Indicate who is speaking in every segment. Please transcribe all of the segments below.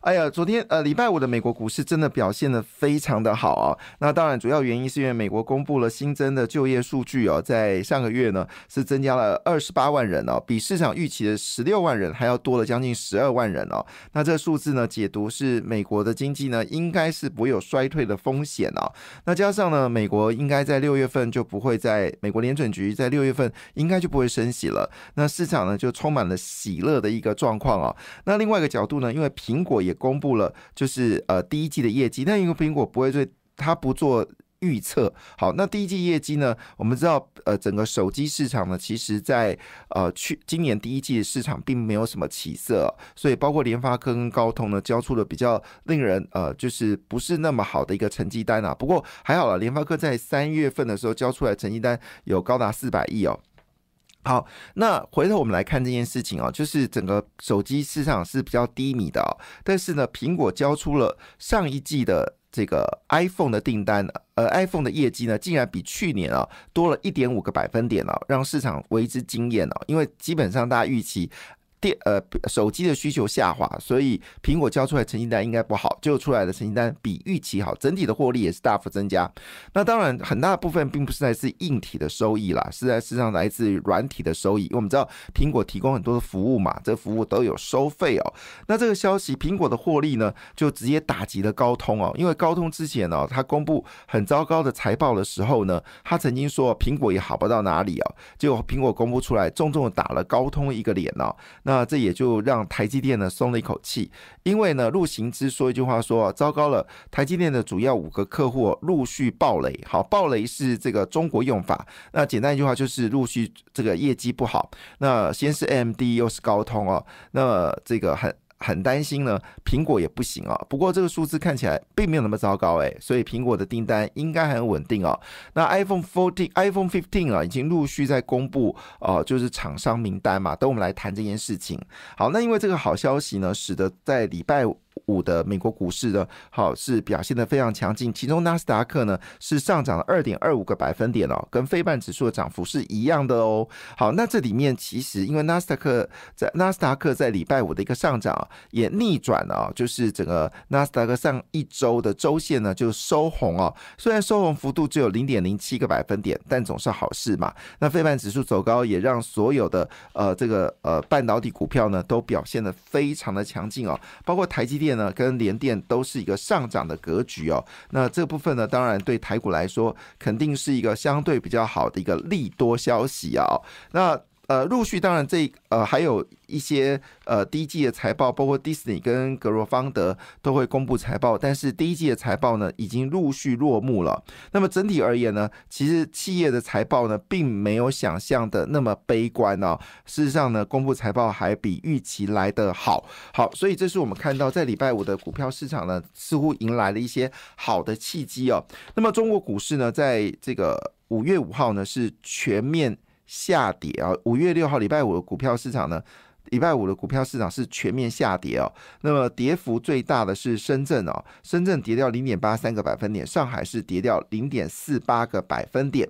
Speaker 1: 哎呀，昨天呃礼拜五的美国股市真的表现的非常的好啊。那当然主要原因是因为美国公布了新增的就业数据哦，在上个月呢是增加了二十八万人哦，比市场预期的十六万人还要多了将近十二万人哦。那这个数字呢解读是美国的经济呢应该是不会有衰退的风险哦。那加上呢美国应该在六月份就不会在美国联准局在六月份应该就不会升息了。那市场呢就充满了喜乐的一个状况哦。那另外一个角度呢，因为苹果果也公布了，就是呃第一季的业绩，但因为苹果不会对它不做预测。好，那第一季业绩呢，我们知道呃整个手机市场呢，其实在呃去今年第一季的市场并没有什么起色，所以包括联发科跟高通呢，交出了比较令人呃就是不是那么好的一个成绩单啊。不过还好了，联发科在三月份的时候交出来成绩单有高达四百亿哦。好，那回头我们来看这件事情啊，就是整个手机市场是比较低迷的啊，但是呢，苹果交出了上一季的这个 iPhone 的订单，呃，iPhone 的业绩呢，竟然比去年啊多了一点五个百分点啊，让市场为之惊艳哦，因为基本上大家预期。电呃手机的需求下滑，所以苹果交出来成绩单应该不好，就出来的成绩单比预期好，整体的获利也是大幅增加。那当然很大部分并不是来自硬体的收益啦，是在实际上来自软体的收益。因为我们知道苹果提供很多的服务嘛，这服务都有收费哦。那这个消息，苹果的获利呢，就直接打击了高通哦，因为高通之前呢，他公布很糟糕的财报的时候呢，他曾经说苹果也好不到哪里哦，结果苹果公布出来，重重的打了高通一个脸哦。那那这也就让台积电呢松了一口气，因为呢陆行之说一句话说，糟糕了，台积电的主要五个客户陆续爆雷。好，爆雷是这个中国用法，那简单一句话就是陆续这个业绩不好。那先是 AMD 又是高通哦，那这个很。很担心呢，苹果也不行啊。不过这个数字看起来并没有那么糟糕哎，所以苹果的订单应该很稳定哦。那 iPhone fourteen、iPhone fifteen 啊，已经陆续在公布哦，就是厂商名单嘛。等我们来谈这件事情。好，那因为这个好消息呢，使得在礼拜。五的美国股市呢，好是表现的非常强劲，其中纳斯达克呢是上涨了二点二五个百分点哦，跟非半指数的涨幅是一样的哦。好，那这里面其实因为纳斯达克在纳斯达克在礼拜五的一个上涨也逆转了，就是整个纳斯达克上一周的周线呢就收红哦，虽然收红幅度只有零点零七个百分点，但总是好事嘛。那非半指数走高也让所有的呃这个呃半导体股票呢都表现的非常的强劲哦，包括台积电。呢，跟联电都是一个上涨的格局哦。那这部分呢，当然对台股来说，肯定是一个相对比较好的一个利多消息啊。那呃，陆续当然这呃还有一些呃第一季的财报，包括迪士尼跟格罗方德都会公布财报，但是第一季的财报呢已经陆续落幕了。那么整体而言呢，其实企业的财报呢并没有想象的那么悲观哦。事实上呢，公布财报还比预期来得好。好，所以这是我们看到在礼拜五的股票市场呢，似乎迎来了一些好的契机哦。那么中国股市呢，在这个五月五号呢是全面。下跌啊！五月六号礼拜五的股票市场呢，礼拜五的股票市场是全面下跌哦。那么跌幅最大的是深圳哦，深圳跌掉零点八三个百分点，上海是跌掉零点四八个百分点。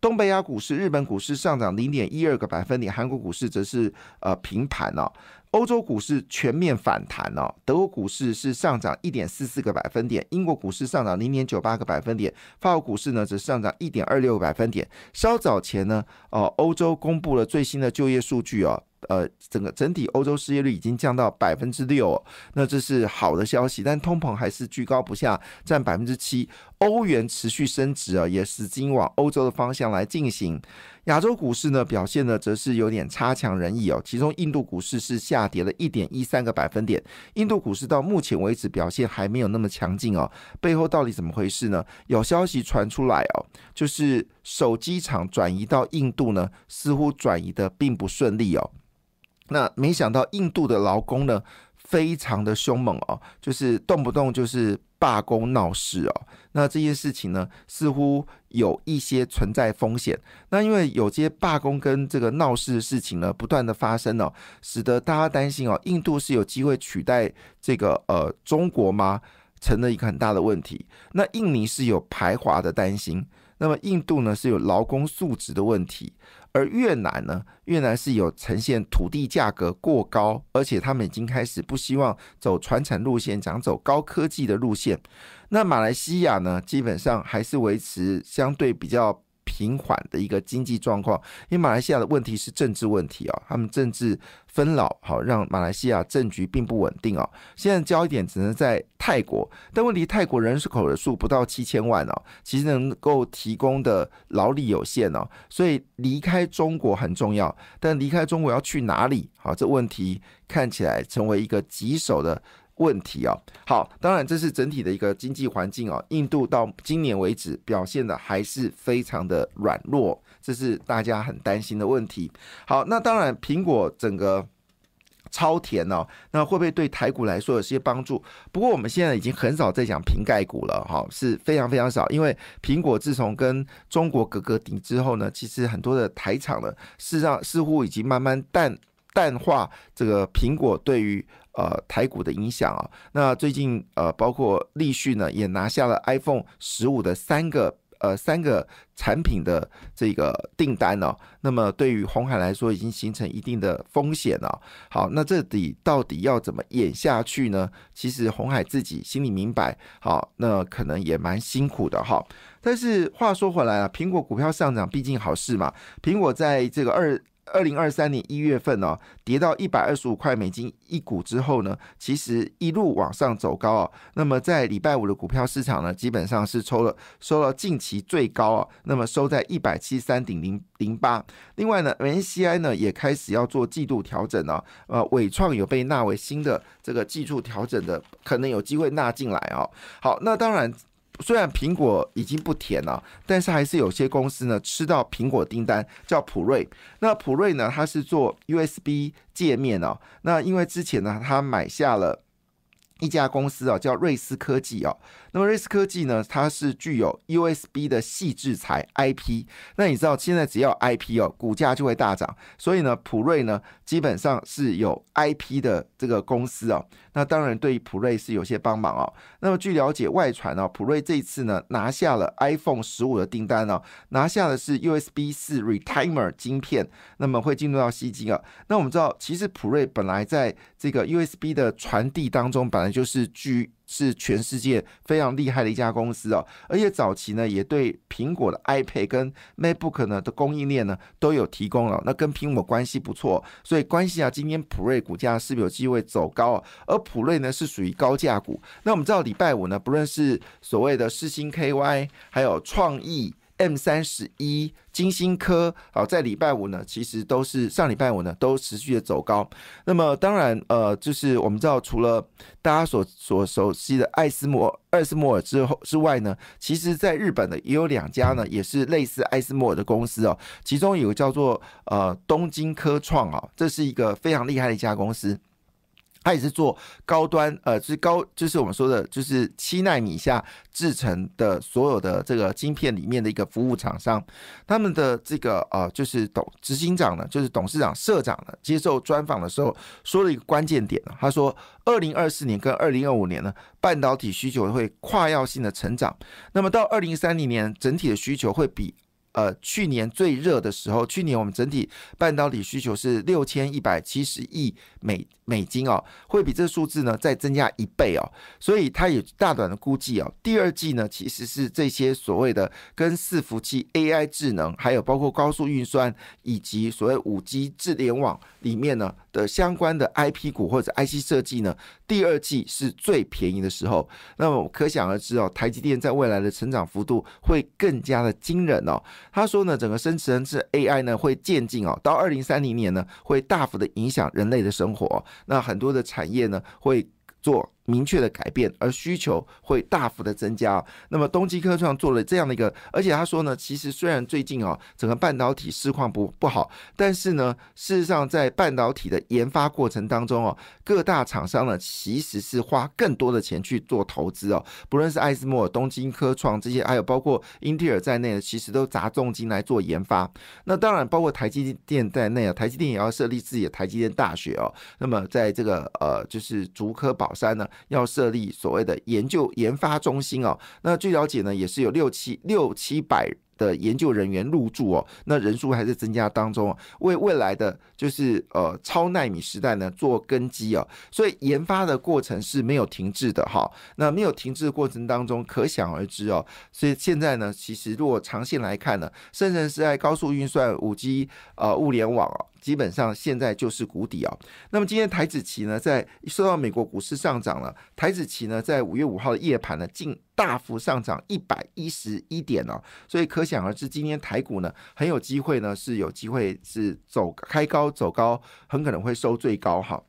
Speaker 1: 东北亚股市、日本股市上涨零点一二个百分点，韩国股市则是呃平盘哦。欧洲股市全面反弹哦，德国股市是上涨一点四四个百分点，英国股市上涨零点九八个百分点，法国股市呢则上涨一点二六个百分点。稍早前呢，哦，欧洲公布了最新的就业数据哦。呃，整个整体欧洲失业率已经降到百分之六，那这是好的消息，但通膨还是居高不下，占百分之七。欧元持续升值啊，也使金往欧洲的方向来进行。亚洲股市呢表现呢，则是有点差强人意哦。其中印度股市是下跌了一点一三个百分点，印度股市到目前为止表现还没有那么强劲哦。背后到底怎么回事呢？有消息传出来哦，就是手机厂转移到印度呢，似乎转移的并不顺利哦。那没想到印度的劳工呢，非常的凶猛哦，就是动不动就是罢工闹事哦。那这件事情呢，似乎有一些存在风险。那因为有些罢工跟这个闹事的事情呢，不断的发生哦，使得大家担心哦，印度是有机会取代这个呃中国吗？成了一个很大的问题。那印尼是有排华的担心，那么印度呢是有劳工素质的问题。而越南呢？越南是有呈现土地价格过高，而且他们已经开始不希望走传承路线，想走高科技的路线。那马来西亚呢？基本上还是维持相对比较。平缓的一个经济状况，因为马来西亚的问题是政治问题啊，他们政治分老，好让马来西亚政局并不稳定啊。现在焦点只能在泰国，但问题泰国人口的数不到七千万哦，其实能够提供的劳力有限哦，所以离开中国很重要，但离开中国要去哪里？好，这问题看起来成为一个棘手的。问题啊，好，当然这是整体的一个经济环境啊。印度到今年为止表现的还是非常的软弱，这是大家很担心的问题。好，那当然苹果整个超甜哦，那会不会对台股来说有些帮助？不过我们现在已经很少在讲瓶盖股了，哈，是非常非常少，因为苹果自从跟中国格格顶之后呢，其实很多的台厂呢，事实上似乎已经慢慢淡淡化这个苹果对于。呃，台股的影响啊，那最近呃，包括立讯呢，也拿下了 iPhone 十五的三个呃三个产品的这个订单哦。那么对于红海来说，已经形成一定的风险了。好，那这底到底要怎么演下去呢？其实红海自己心里明白，好，那可能也蛮辛苦的哈。但是话说回来啊，苹果股票上涨毕竟好事嘛。苹果在这个二。二零二三年一月份呢，跌到一百二十五块美金一股之后呢，其实一路往上走高啊。那么在礼拜五的股票市场呢，基本上是抽了收了近期最高啊。那么收在一百七十三点零零八。另外呢，N C I 呢也开始要做季度调整了。呃，伟创有被纳为新的这个季度调整的，可能有机会纳进来啊。好，那当然。虽然苹果已经不甜了，但是还是有些公司呢吃到苹果订单，叫普瑞。那普瑞呢，它是做 USB 界面哦。那因为之前呢，它买下了。一家公司啊，叫瑞思科技啊。那么瑞思科技呢，它是具有 USB 的细制材 IP。那你知道现在只要 IP 哦，股价就会大涨。所以呢，普瑞呢基本上是有 IP 的这个公司哦。那当然对于普瑞是有些帮忙哦。那么据了解，外传呢，普瑞这一次呢拿下了 iPhone 十五的订单哦，拿下的是 USB 四 Retimer 晶片，那么会进入到吸金啊。那我们知道，其实普瑞本来在这个 USB 的传递当中，本来就是具是全世界非常厉害的一家公司哦，而且早期呢也对苹果的 iPad 跟 MacBook 呢的供应链呢都有提供了，那跟苹果关系不错，所以关系啊，今天普瑞股价是不是有机会走高啊？而普瑞呢是属于高价股，那我们知道礼拜五呢，不论是所谓的四星 KY，还有创意。M 三十一、金星科，好，在礼拜五呢，其实都是上礼拜五呢，都持续的走高。那么，当然，呃，就是我们知道，除了大家所所熟悉的艾斯摩、艾斯摩尔之后之外呢，其实在日本呢，也有两家呢，也是类似艾斯摩尔的公司哦。其中有个叫做呃东京科创啊，这是一个非常厉害的一家公司。它也是做高端，呃，是高，就是我们说的，就是七纳米下制成的所有的这个晶片里面的一个服务厂商。他们的这个呃，就是董执行长呢，就是董事长、社长呢，接受专访的时候说了一个关键点呢，他说，二零二四年跟二零二五年呢，半导体需求会跨要性的成长。那么到二零三零年，整体的需求会比。呃，去年最热的时候，去年我们整体半导体需求是六千一百七十亿美美金哦，会比这数字呢再增加一倍哦，所以它也大胆的估计哦，第二季呢其实是这些所谓的跟伺服器、AI 智能，还有包括高速运算以及所谓五 G 智联网里面呢的相关的 IP 股或者 IC 设计呢，第二季是最便宜的时候，那么可想而知哦，台积电在未来的成长幅度会更加的惊人哦。他说呢，整个生成式 AI 呢会渐进哦，到二零三零年呢会大幅的影响人类的生活。那很多的产业呢会做明确的改变，而需求会大幅的增加。那么东基科创做了这样的一个，而且他说呢，其实虽然最近啊整个半导体市况不不好，但是呢，事实上在半导体的研发过程当中哦，各大厂商呢其实是花更多的钱去做投资哦，不论是艾斯摩尔、东京科创这些，还有包括英特尔在内的，其实都砸重金来做研发。那当然包括台积电在内啊，台积电也要设立自己的台积电大学哦。那么在这个呃，就是竹科宝山呢。要设立所谓的研究研发中心哦，那据了解呢，也是有六七六七百的研究人员入驻哦，那人数还是增加当中，为未来的就是呃超纳米时代呢做根基哦，所以研发的过程是没有停滞的哈，那没有停滞的过程当中，可想而知哦，所以现在呢，其实如果长线来看呢，深圳是在高速运算、五 G 呃物联网哦。基本上现在就是谷底啊。那么今天台子期呢，在受到美国股市上涨了，台子期呢在五月五号的夜盘呢，近大幅上涨一百一十一点哦。所以可想而知，今天台股呢很有机会呢，是有机会是走开高走高，很可能会收最高哈。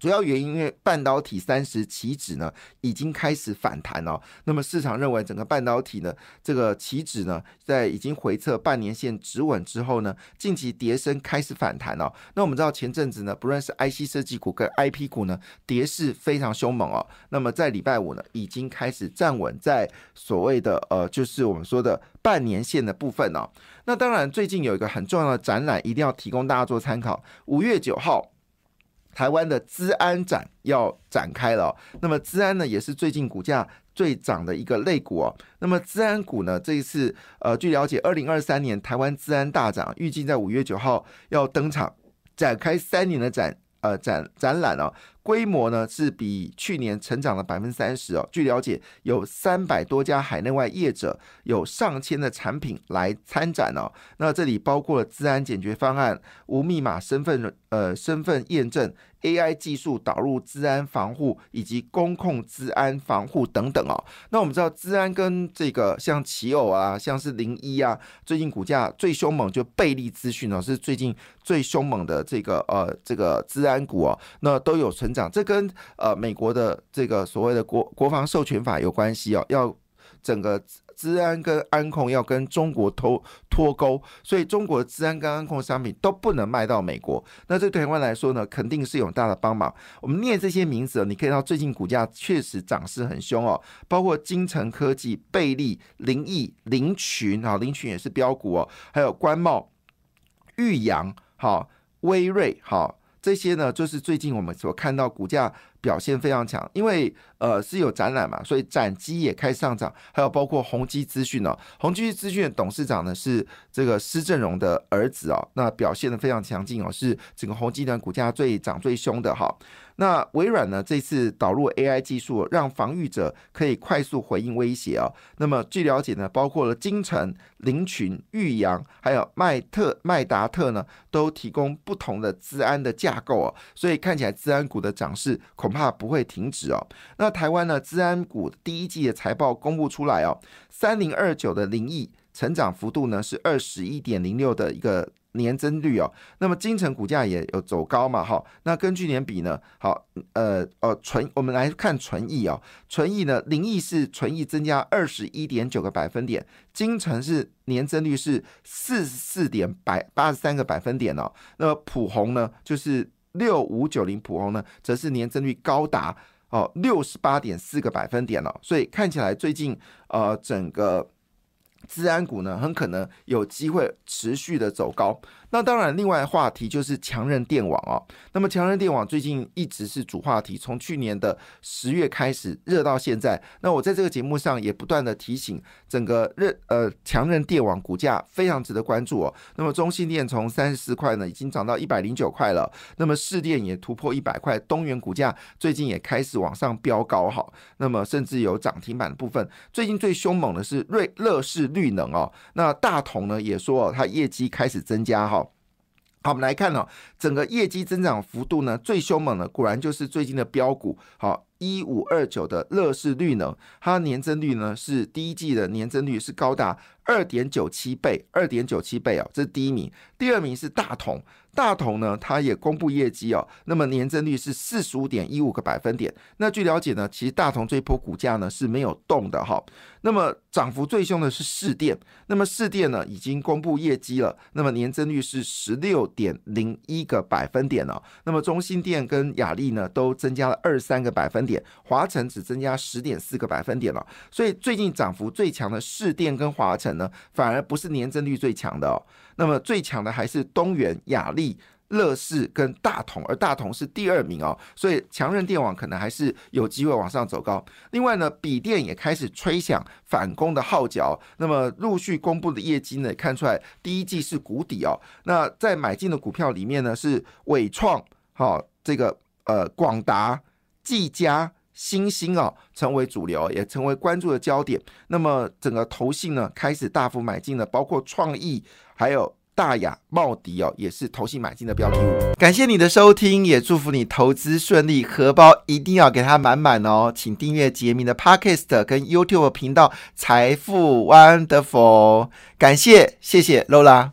Speaker 1: 主要原因，因为半导体三十期指呢已经开始反弹了。那么市场认为整个半导体呢这个期指呢在已经回测半年线止稳之后呢，近期跌升开始反弹了。那我们知道前阵子呢，不论是 IC 设计股跟 IP 股呢，跌势非常凶猛哦。那么在礼拜五呢，已经开始站稳在所谓的呃，就是我们说的半年线的部分哦。那当然，最近有一个很重要的展览，一定要提供大家做参考。五月九号。台湾的资安展要展开了，那么资安呢也是最近股价最涨的一个类股哦。那么资安股呢这一次，呃，据了解，二零二三年台湾资安大涨，预计在五月九号要登场，展开三年的展。呃，展展览哦，规模呢是比去年成长了百分之三十哦。据了解，有三百多家海内外业者，有上千的产品来参展哦。那这里包括了治安解决方案、无密码身份呃身份验证。AI 技术导入治安防护以及公控治安防护等等哦。那我们知道治安跟这个像奇偶啊，像是零一啊，最近股价最凶猛就贝利资讯哦，是最近最凶猛的这个呃这个治安股哦，那都有成长。这跟呃美国的这个所谓的国国防授权法有关系哦，要整个。治安跟安控要跟中国脱脱钩，所以中国的治安跟安控商品都不能卖到美国。那对台湾来说呢，肯定是有大的帮忙。我们念这些名字，你可以到最近股价确实涨势很凶哦，包括金城科技、贝利、林毅、林群啊，林群也是标股哦，还有关茂、玉阳、好威瑞、好这些呢，就是最近我们所看到股价。表现非常强，因为呃是有展览嘛，所以展机也开始上涨。还有包括宏基资讯哦，宏基资讯的董事长呢是这个施正荣的儿子哦，那表现的非常强劲哦，是整个宏基团股价最涨最凶的哈。那微软呢这次导入 AI 技术，让防御者可以快速回应威胁哦。那么据了解呢，包括了金城、林群、玉阳，还有麦特、麦达特呢，都提供不同的治安的架构哦，所以看起来治安股的涨势恐。怕不会停止哦。那台湾呢？治安股第一季的财报公布出来哦，三零二九的零亿成长幅度呢是二十一点零六的一个年增率哦。那么金城股价也有走高嘛？哈，那跟去年比呢？好，呃呃，纯我们来看纯益哦，纯益呢，零益是纯益增加二十一点九个百分点，金城是年增率是四十四点百八十三个百分点哦。那么普红呢，就是。六五九零普红呢，则是年增率高达哦六十八点四个百分点了，所以看起来最近呃整个治安股呢，很可能有机会持续的走高。那当然，另外话题就是强韧电网哦。那么强韧电网最近一直是主话题，从去年的十月开始热到现在。那我在这个节目上也不断的提醒，整个热呃强韧电网股价非常值得关注哦。那么中信电从三十四块呢，已经涨到一百零九块了。那么市电也突破一百块，东元股价最近也开始往上飙高哈。那么甚至有涨停板的部分。最近最凶猛的是瑞乐视绿能哦。那大同呢也说哦它业绩开始增加哈。好，我们来看哦，整个业绩增长幅度呢，最凶猛的果然就是最近的标股，好一五二九的乐视绿能，它年增率呢是第一季的年增率是高达二点九七倍，二点九七倍哦，这是第一名。第二名是大同，大同呢它也公布业绩哦，那么年增率是四十五点一五个百分点。那据了解呢，其实大同这一波股价呢是没有动的哈。那么涨幅最凶的是市电，那么市电呢已经公布业绩了，那么年增率是十六点零一个百分点了。那么中心电跟雅力呢都增加了二三个百分，华晨只增加十点四个百分点了。所以最近涨幅最强的市电跟华晨呢，反而不是年增率最强的哦。那么最强的还是东元、雅力。乐视跟大同，而大同是第二名哦，所以强韧电网可能还是有机会往上走高。另外呢，笔电也开始吹响反攻的号角，那么陆续公布的业绩呢，看出来第一季是谷底哦。那在买进的股票里面呢，是伟创、好这个呃广达、技嘉、新兴哦，成为主流，也成为关注的焦点。那么整个投信呢，开始大幅买进了，包括创意还有。大雅、茂迪哦，也是投信买进的标的物。感谢你的收听，也祝福你投资顺利，荷包一定要给它满满哦。请订阅杰明的 Podcast 跟 YouTube 频道《财富 Wonderful》。感谢，谢谢 Lola。